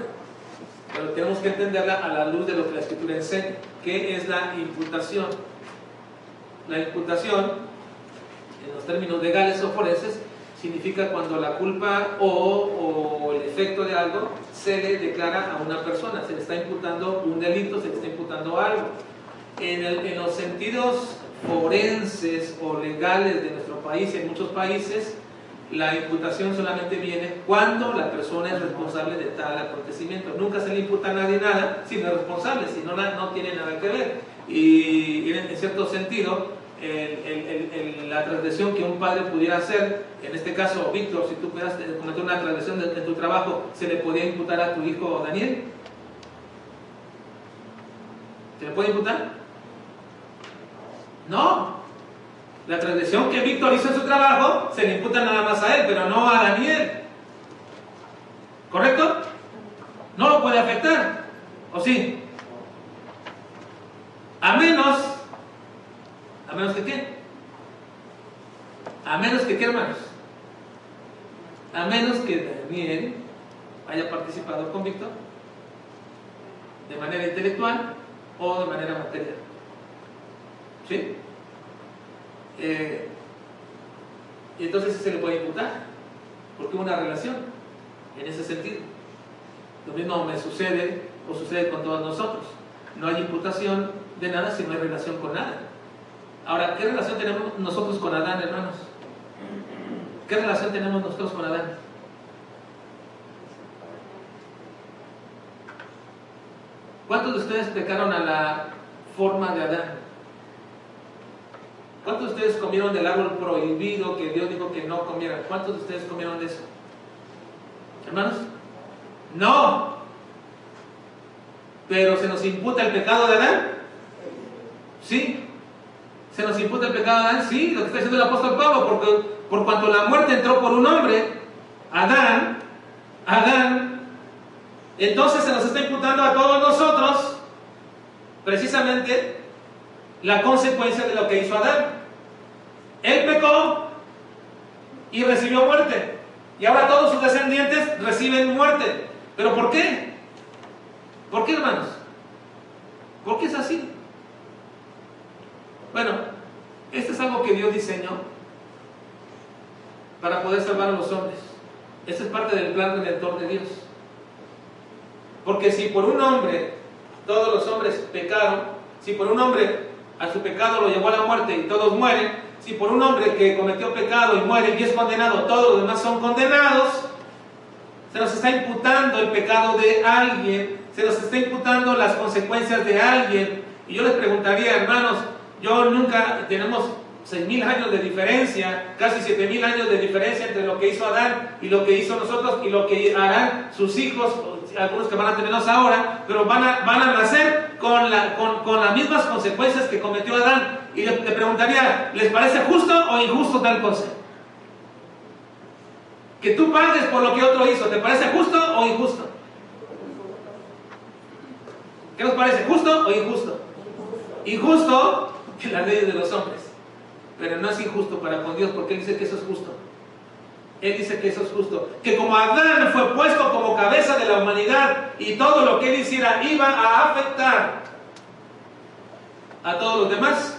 pero tenemos que entenderla a la luz de lo que la escritura enseña. ¿Qué es la imputación? La imputación, en los términos legales o forenses, significa cuando la culpa o, el efecto de algo se le declara a una persona, se le está imputando un delito, se le está imputando algo. En, los sentidos forenses o legales de nuestro país y en muchos países, la imputación solamente viene cuando la persona es responsable de tal acontecimiento. Nunca se le imputa a nadie nada si no es responsable, si no, no tiene nada que ver. Y, en cierto sentido, el- la transgresión que un padre pudiera hacer, en este caso, Víctor, si tú pudieras eh, cometer una transgresión de tu trabajo, ¿se le podía imputar a tu hijo Daniel? ¿Se le puede imputar? No. La transgresión que Víctor hizo en su trabajo se le imputa nada más a él, pero no a Daniel. ¿Correcto? No lo puede afectar. ¿O sí? A menos, a menos que qué? A menos que qué, hermanos? A menos que Daniel haya participado con Víctor de manera intelectual o de manera material. ¿Sí? Eh, y entonces se le puede imputar, porque hubo una relación en ese sentido. Lo mismo me sucede o sucede con todos nosotros. No hay imputación de nada si no hay relación con nada. Ahora, ¿qué relación tenemos nosotros con Adán, hermanos? ¿Qué relación tenemos nosotros con Adán? ¿Cuántos de ustedes pecaron a la forma de Adán? ¿Cuántos de ustedes comieron del árbol prohibido que Dios dijo que no comieran? ¿Cuántos de ustedes comieron de eso? ¿Hermanos? No. Pero se nos imputa el pecado de Adán. ¿Sí? ¿Se nos imputa el pecado de Adán? Sí, lo que está diciendo el apóstol Pablo, porque por cuanto la muerte entró por un hombre, Adán, Adán, entonces se nos está imputando a todos nosotros precisamente la consecuencia de lo que hizo Adán. Él pecó y recibió muerte. Y ahora todos sus descendientes reciben muerte. ¿Pero por qué? ¿Por qué, hermanos? ¿Por qué es así? Bueno, esto es algo que Dios diseñó para poder salvar a los hombres. Esto es parte del plan redentor de Dios. Porque si por un hombre todos los hombres pecaron, si por un hombre a su pecado lo llevó a la muerte y todos mueren, si por un hombre que cometió pecado y muere y es condenado, todos los demás son condenados, se nos está imputando el pecado de alguien, se nos está imputando las consecuencias de alguien. Y yo les preguntaría, hermanos, yo nunca tenemos seis mil años de diferencia, casi siete mil años de diferencia entre lo que hizo Adán y lo que hizo nosotros y lo que harán sus hijos, algunos que van a tenernos ahora, pero van a, van a nacer con las mismas consecuencias que cometió Adán. Y le, le preguntaría, ¿les parece justo o injusto tal cosa? Que tú pagues por lo que otro hizo, ¿te parece justo o injusto? ¿Qué nos parece? ¿Justo o injusto? Injusto en las leyes de los hombres. Pero no es injusto para con Dios, porque Él dice que eso es justo. Él dice que eso es justo. Que como Adán fue puesto como cabeza de la humanidad y todo lo que él hiciera iba a afectar a todos los demás,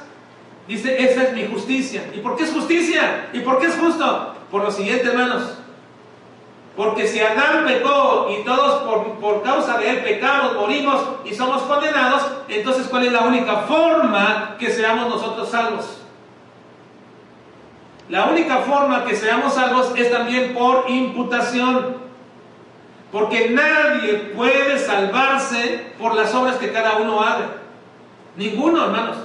dice, esa es mi justicia. ¿Y por qué es justicia? ¿Y por qué es justo? Por lo siguiente, hermanos. Porque si Adán pecó y todos por, por causa de él pecamos, morimos y somos condenados, entonces ¿cuál es la única forma que seamos nosotros salvos? La única forma que seamos salvos es también por imputación. Porque nadie puede salvarse por las obras que cada uno haga. Ninguno, hermanos.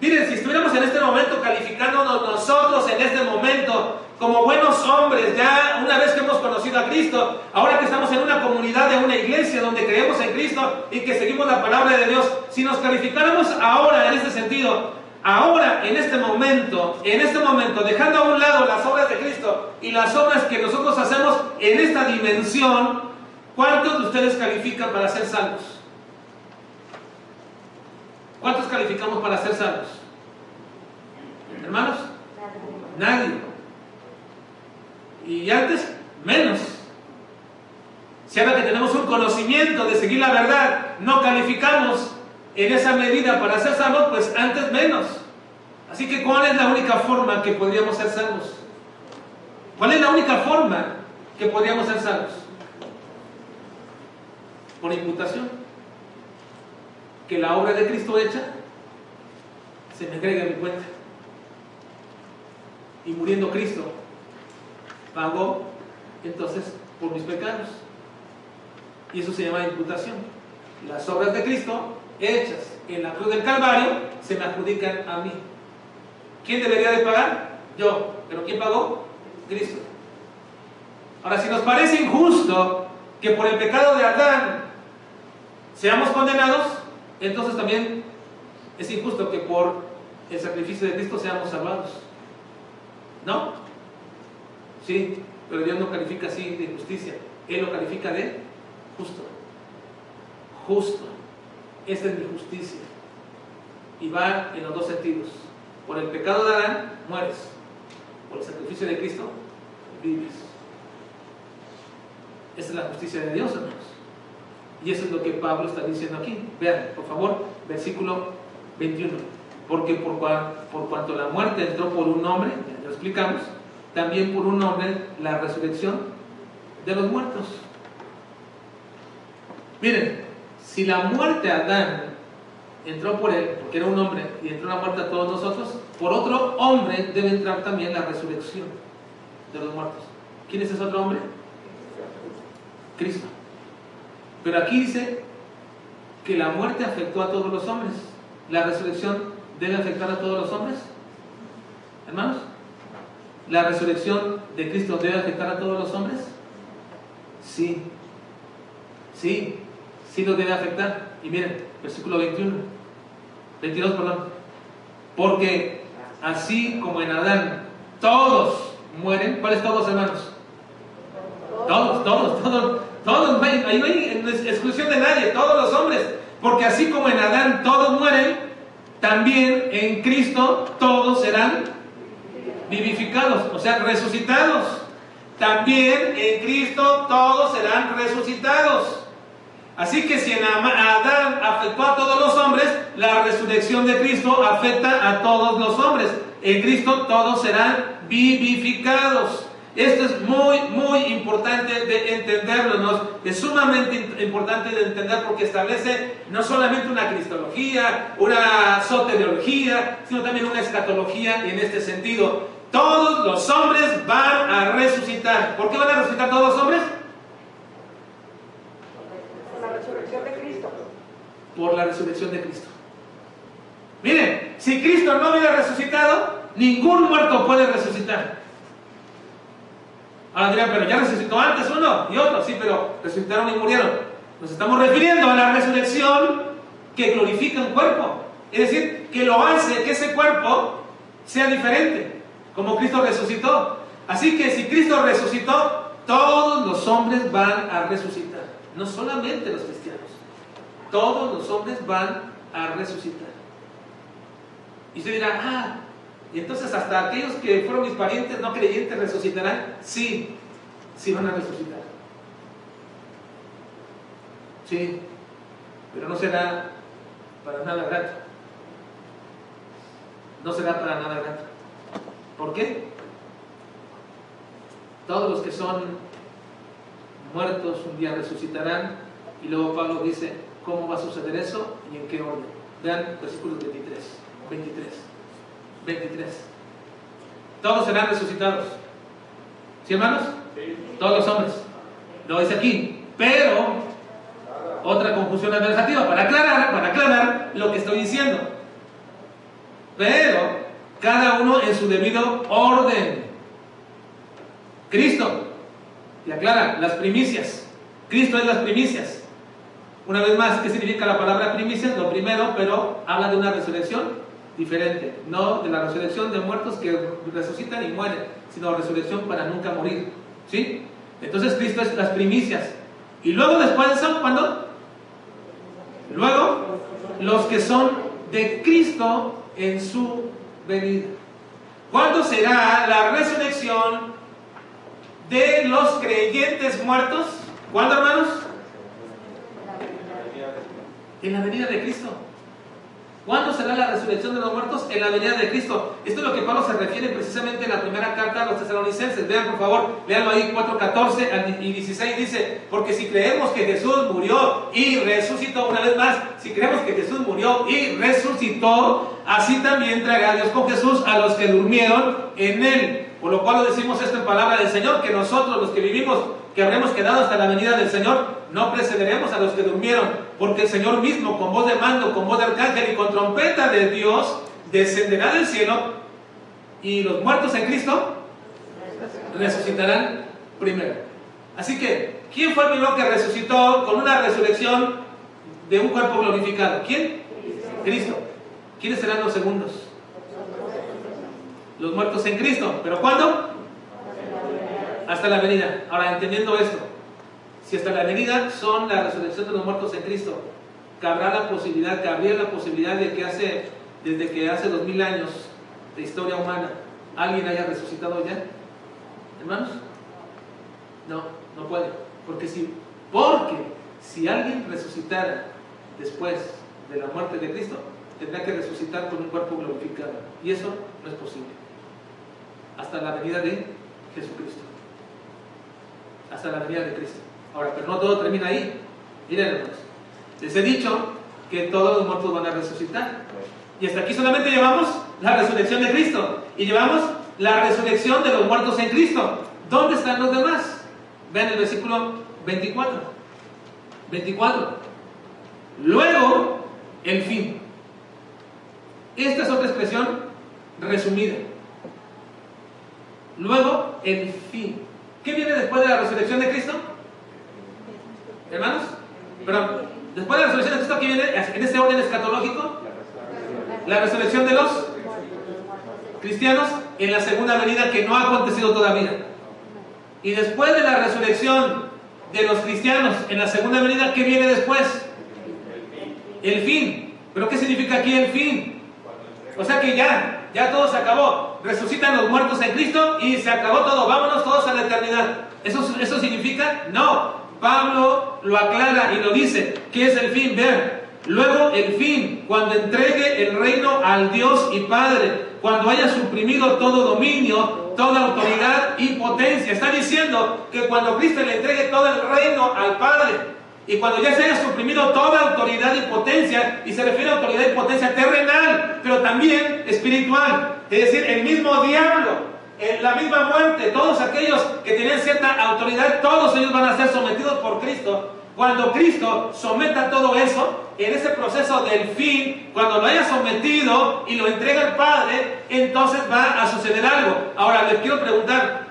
Miren, si estuviéramos en este momento calificándonos nosotros en este momento como buenos hombres, ya una vez que hemos conocido a Cristo, ahora que estamos en una comunidad de una iglesia donde creemos en Cristo y que seguimos la palabra de Dios, si nos calificáramos ahora en este sentido Ahora, en este momento, en este momento, dejando a un lado las obras de Cristo y las obras que nosotros hacemos en esta dimensión, ¿cuántos de ustedes califican para ser salvos? ¿Cuántos calificamos para ser salvos? Hermanos, nadie. Y antes, menos. Si ahora que tenemos un conocimiento de seguir la verdad, no calificamos en esa medida para ser salvos, pues antes menos. Así que, ¿cuál es la única forma que podríamos ser salvos? ¿Cuál es la única forma que podríamos ser salvos? Por imputación. Que la obra de Cristo hecha se me agrega a mi cuenta. Y muriendo Cristo, pagó entonces por mis pecados. Y eso se llama imputación. Las obras de Cristo hechas en la cruz del Calvario se me adjudican a mí. ¿Quién debería de pagar? Yo. ¿Pero quién pagó? Cristo. Ahora, si nos parece injusto que por el pecado de Adán seamos condenados, entonces también es injusto que por el sacrificio de Cristo seamos salvados. ¿No? Sí, pero Dios no califica así de justicia. Él lo califica de justo. Justo. Esta es mi justicia. Y va en los dos sentidos. Por el pecado de Adán, mueres. Por el sacrificio de Cristo, vives. Esa es la justicia de Dios, hermanos. Y eso es lo que Pablo está diciendo aquí. Vean, por favor, versículo 21. Porque por, por cuanto la muerte entró por un hombre, ya lo explicamos, también por un hombre la resurrección de los muertos. Miren, si la muerte a Adán entró por él, porque era un hombre, y entró la muerte a todos nosotros, por otro hombre debe entrar también la resurrección de los muertos. ¿Quién es ese otro hombre? Cristo. Pero aquí dice que la muerte afectó a todos los hombres. ¿La resurrección debe afectar a todos los hombres? Hermanos, ¿la resurrección de Cristo debe afectar a todos los hombres? Sí. Sí, sí lo debe afectar. Y miren, versículo 21, 22, perdón. Porque así como en Adán todos mueren, ¿cuáles todos hermanos? Todos, todos, todos, todos, ahí no hay exclusión de nadie, todos los hombres. Porque así como en Adán todos mueren, también en Cristo todos serán vivificados, o sea, resucitados. También en Cristo todos serán resucitados. Así que si en Adán afectó a todos los hombres, la resurrección de Cristo afecta a todos los hombres. En Cristo todos serán vivificados. Esto es muy, muy importante de entenderlo, es sumamente importante de entender porque establece no solamente una cristología, una soteriología, sino también una escatología en este sentido. Todos los hombres van a resucitar. ¿Por qué van a resucitar todos los hombres? por la resurrección de Cristo. Miren, si Cristo no hubiera resucitado, ningún muerto puede resucitar. Ahora dirán, pero ya resucitó antes uno y otro, sí, pero resucitaron y murieron. Nos estamos refiriendo a la resurrección que glorifica un cuerpo. Es decir, que lo hace que ese cuerpo sea diferente, como Cristo resucitó. Así que si Cristo resucitó, todos los hombres van a resucitar, no solamente los cristianos todos los hombres van a resucitar. Y se dirá, ah, y entonces hasta aquellos que fueron mis parientes no creyentes resucitarán. Sí, sí van a resucitar. Sí, pero no será para nada grato. No será para nada grato. ¿Por qué? Todos los que son muertos un día resucitarán. Y luego Pablo dice, ¿Cómo va a suceder eso y en qué orden? Vean versículos 23, 23, 23. Todos serán resucitados. ¿Sí, hermanos? Todos los hombres. Lo dice aquí. Pero, otra confusión adversativa, para aclarar, para aclarar lo que estoy diciendo. Pero, cada uno en su debido orden. Cristo, y aclara, las primicias. Cristo es las primicias. Una vez más, ¿qué significa la palabra primicia? Lo primero, pero habla de una resurrección diferente, no de la resurrección de muertos que resucitan y mueren, sino resurrección para nunca morir. ¿Sí? Entonces Cristo es las primicias. Y luego después de eso, ¿cuándo? Luego, los que son de Cristo en su venida. ¿Cuándo será la resurrección de los creyentes muertos? ¿Cuándo, hermanos? En la venida de Cristo. ¿Cuándo será la resurrección de los muertos? En la venida de Cristo. Esto es lo que Pablo se refiere precisamente en la primera carta a los tesalonicenses. Vean por favor, leanlo ahí 4.14 y 16 dice, porque si creemos que Jesús murió y resucitó, una vez más, si creemos que Jesús murió y resucitó, así también traerá Dios con Jesús a los que durmieron en él. Por lo cual lo decimos esto en palabra del Señor, que nosotros los que vivimos, que habremos quedado hasta la venida del Señor, no precederemos a los que durmieron, porque el Señor mismo, con voz de mando, con voz de arcángel y con trompeta de Dios, descenderá del cielo y los muertos en Cristo resucitarán primero. Así que, ¿quién fue el primero que resucitó con una resurrección de un cuerpo glorificado? ¿Quién? Cristo. ¿Quiénes serán los segundos? Los muertos en Cristo. ¿Pero cuándo? Hasta la venida. Ahora, entendiendo esto, si hasta la venida son la resurrección de los muertos en Cristo, cabrá la posibilidad, cabría la posibilidad de que hace, desde que hace dos mil años de historia humana, alguien haya resucitado ya. Hermanos, no, no puede. Porque si, porque si alguien resucitara después de la muerte de Cristo, tendrá que resucitar con un cuerpo glorificado. Y eso no es posible. Hasta la venida de Jesucristo. Hasta la venida de Cristo. Ahora, pero no todo termina ahí. Miren, hermanos. Les he dicho que todos los muertos van a resucitar. Y hasta aquí solamente llevamos la resurrección de Cristo. Y llevamos la resurrección de los muertos en Cristo. ¿Dónde están los demás? Vean el versículo 24. 24. Luego, el fin. Esta es otra expresión resumida. Luego, el fin. ¿Qué viene después de la resurrección de Cristo? Hermanos, perdón, después de la resurrección de Cristo, ¿qué viene en este orden escatológico? La resurrección de los cristianos en la segunda venida que no ha acontecido todavía. Y después de la resurrección de los cristianos en la segunda venida, ¿qué viene después? El fin. ¿Pero qué significa aquí el fin? O sea que ya, ya todo se acabó. Resucitan los muertos en Cristo y se acabó todo. Vámonos todos a la eternidad. ¿Eso, eso significa? No. Pablo lo aclara y lo dice. ¿Qué es el fin? Vean. Luego el fin, cuando entregue el reino al Dios y Padre, cuando haya suprimido todo dominio, toda autoridad y potencia. Está diciendo que cuando Cristo le entregue todo el reino al Padre, y cuando ya se haya suprimido toda autoridad y potencia, y se refiere a autoridad y potencia terrenal, pero también espiritual, es decir, el mismo diablo, la misma muerte, todos aquellos que tenían cierta autoridad, todos ellos van a ser sometidos por Cristo. Cuando Cristo someta todo eso, en ese proceso del fin, cuando lo haya sometido y lo entrega al Padre, entonces va a suceder algo. Ahora les quiero preguntar,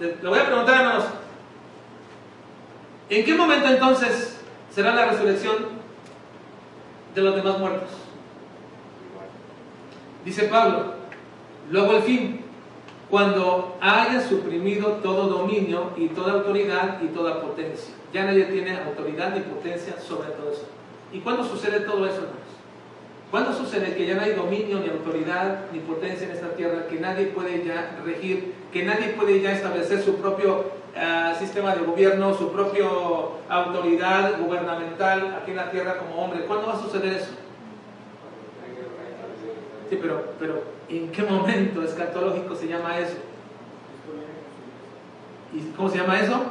le voy a preguntar hermanos, ¿en qué momento entonces será la resurrección de los demás muertos? Dice Pablo, luego el fin, cuando haya suprimido todo dominio y toda autoridad y toda potencia. Ya nadie tiene autoridad ni potencia sobre todo eso. ¿Y cuándo sucede todo eso, hermanos? ¿Cuándo sucede que ya no hay dominio, ni autoridad, ni potencia en esta tierra, que nadie puede ya regir, que nadie puede ya establecer su propio uh, sistema de gobierno, su propia autoridad gubernamental aquí en la tierra como hombre? ¿Cuándo va a suceder eso? Sí, pero, pero ¿en qué momento escatológico se llama eso? ¿Y cómo se llama eso?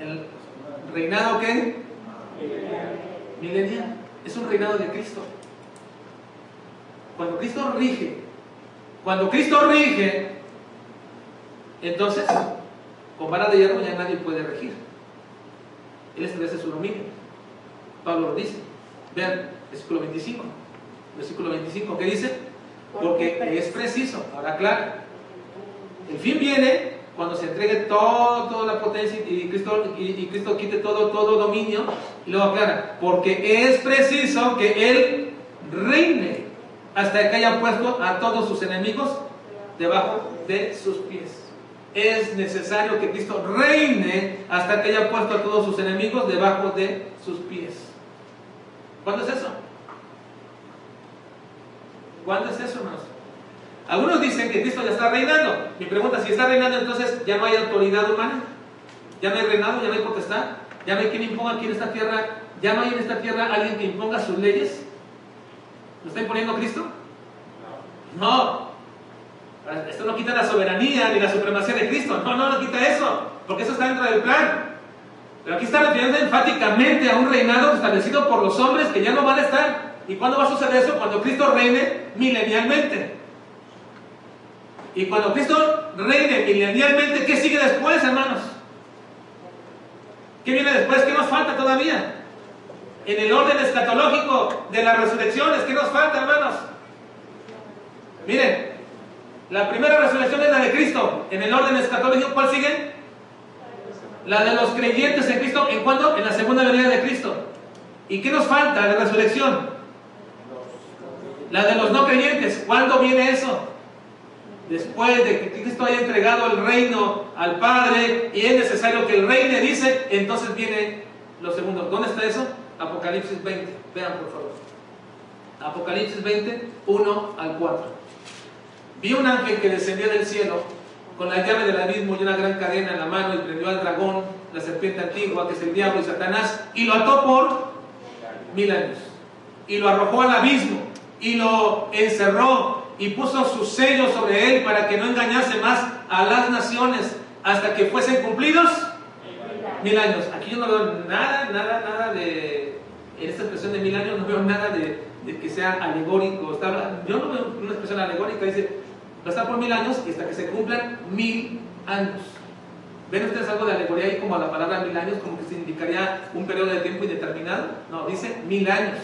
El reinado qué? Milenial. Es un reinado de Cristo. Cuando Cristo rige, cuando Cristo rige, entonces con vara de hierro ya nadie puede regir. Él establece su dominio. Pablo lo dice. Vean, versículo 25. Versículo 25, ¿qué dice? Porque es preciso, ahora claro. El fin viene cuando se entregue todo, toda la potencia y Cristo, y, Cristo quite todo, todo dominio. Y luego aclara, porque es preciso que Él reine hasta que haya puesto a todos sus enemigos debajo de sus pies. Es necesario que Cristo reine hasta que haya puesto a todos sus enemigos debajo de sus pies. ¿Cuándo es eso? ¿Cuándo es eso, hermanos? Algunos dicen que Cristo ya está reinando. Mi pregunta, si está reinando, entonces ya no hay autoridad humana, ya no hay reinado, ya no hay potestad, ya no hay quien imponga aquí en esta tierra, ya no hay en esta tierra alguien que imponga sus leyes. ¿Lo está imponiendo Cristo? No. Esto no quita la soberanía ni la supremacía de Cristo. No, no, no quita eso. Porque eso está dentro del plan. Pero aquí está refiriendo enfáticamente a un reinado establecido por los hombres que ya no van a estar. ¿Y cuándo va a suceder eso? Cuando Cristo reine milenialmente. Y cuando Cristo reine milenialmente, ¿qué sigue después, hermanos? ¿Qué viene después? ¿Qué nos falta todavía? En el orden escatológico de las resurrecciones, ¿qué nos falta, hermanos? Miren, la primera resurrección es la de Cristo. En el orden escatológico, ¿cuál sigue? La de los creyentes en Cristo. ¿En cuándo? En la segunda venida de Cristo. ¿Y qué nos falta de resurrección? La de los no creyentes. ¿Cuándo viene eso? Después de que Cristo haya entregado el reino al Padre y es necesario que el reine dice, entonces viene lo segundo. ¿Dónde está eso? Apocalipsis 20. Vean por favor. Apocalipsis 20, 1 al 4. Vi un ángel que descendía del cielo con la llave del abismo y una gran cadena en la mano y prendió al dragón, la serpiente antigua, que es el diablo y Satanás, y lo ató por mil años. Y lo arrojó al abismo y lo encerró y puso sus sellos sobre él para que no engañase más a las naciones hasta que fuesen cumplidos mil años. Aquí yo no veo nada, nada, nada de, en esta expresión de mil años no veo nada de, que sea alegórico. yo no veo una expresión alegórica, dice, va a estar por mil años y hasta que se cumplan mil años. ¿Ven ustedes algo de alegoría ahí como la palabra mil años, como que significaría un periodo de tiempo indeterminado? No, dice mil años.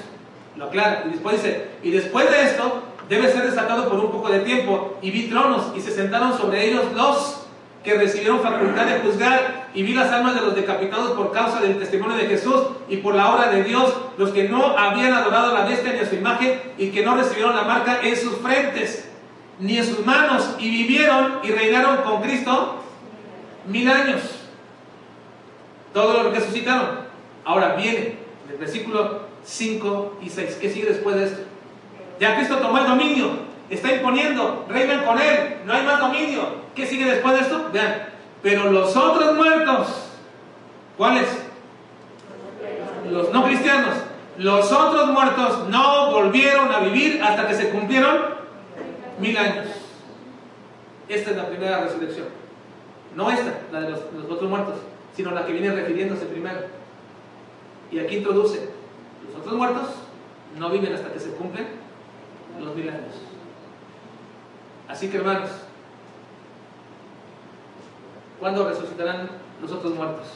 Lo aclara. Y después dice, y después de esto, debe ser desatado por un poco de tiempo. Y vi tronos y se sentaron sobre ellos los que recibieron facultad de juzgar y vi las almas de los decapitados por causa del testimonio de Jesús y por la obra de Dios, los que no habían adorado a la bestia ni a su imagen y que no recibieron la marca en sus frentes ni en sus manos y vivieron y reinaron con Cristo mil años. Todo lo que resucitaron. Ahora viene el versículo 5 y 6. ¿Qué sigue después de esto? Ya Cristo tomó el dominio, está imponiendo, reinan con él, no hay más dominio. ¿Qué sigue después de esto? Vean, pero los otros muertos, ¿cuáles? Los no cristianos. Los otros muertos no volvieron a vivir hasta que se cumplieron mil años. Esta es la primera resurrección. No esta, la de los, los otros muertos, sino la que viene refiriéndose primero. Y aquí introduce, los otros muertos no viven hasta que se cumplen los mil años. Así que hermanos, ¿cuándo resucitarán los otros muertos?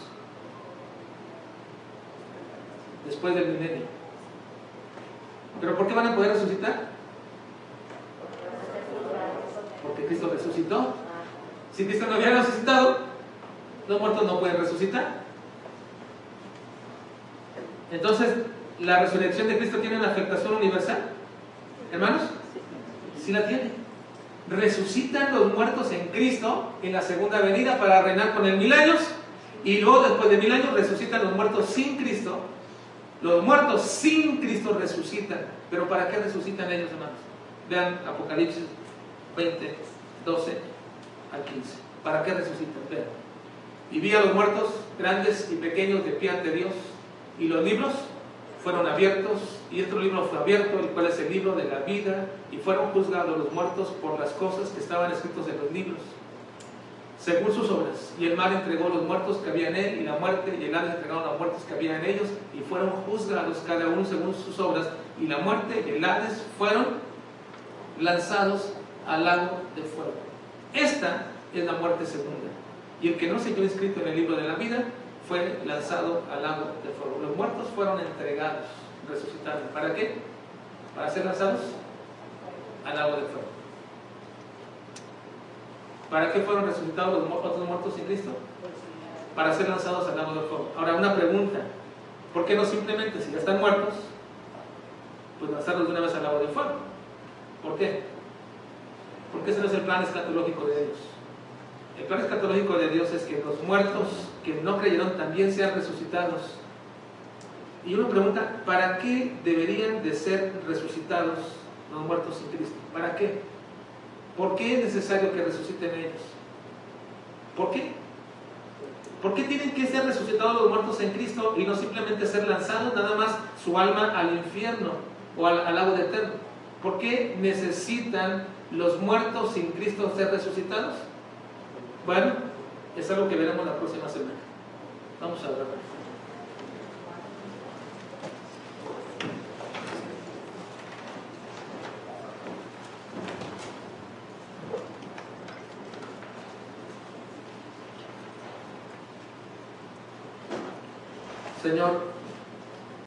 Después del milenio. ¿Pero por qué van a poder resucitar? Porque Cristo resucitó. Si Cristo no había resucitado, los muertos no pueden resucitar. Entonces, ¿la resurrección de Cristo tiene una afectación universal? Hermanos, sí la tiene. Resucitan los muertos en Cristo en la segunda venida para reinar con él mil años y luego después de mil años resucitan los muertos sin Cristo. Los muertos sin Cristo resucitan. ¿Pero para qué resucitan ellos, hermanos? Vean Apocalipsis 20, 12 al 15. ¿Para qué resucitan? Vean. Y vi a los muertos, grandes y pequeños, de pie ante Dios. Y los libros fueron abiertos y otro libro fue abierto, el cual es el libro de la vida, y fueron juzgados los muertos por las cosas que estaban escritos en los libros, según sus obras. Y el mar entregó los muertos que había en él, y la muerte y el Hades entregaron los muertos que había en ellos, y fueron juzgados cada uno según sus obras, y la muerte y el Hades fueron lanzados al lago de fuego. Esta es la muerte segunda. Y el que no se quedó inscrito en el libro de la vida fue lanzado al lago de fuego. Los muertos fueron entregados, resucitados. ¿Para qué? Para ser lanzados al lago de fuego. ¿Para qué fueron resucitados los otros muertos sin Cristo? Para ser lanzados al lago de fuego. Ahora, una pregunta. ¿Por qué no simplemente, si ya están muertos, pues lanzarlos de una vez al lago de fuego? ¿Por qué? Porque ese no es el plan escatológico de Dios. El plan escatológico de Dios es que los muertos que no creyeron también sean resucitados. Y uno pregunta, ¿para qué deberían de ser resucitados los muertos sin Cristo? ¿Para qué? ¿Por qué es necesario que resuciten ellos? ¿Por qué? ¿Por qué tienen que ser resucitados los muertos en Cristo y no simplemente ser lanzados nada más su alma al infierno o al, al lago de eterno? ¿Por qué necesitan los muertos sin Cristo ser resucitados? Bueno, es algo que veremos la próxima semana. Vamos a hablar. Señor,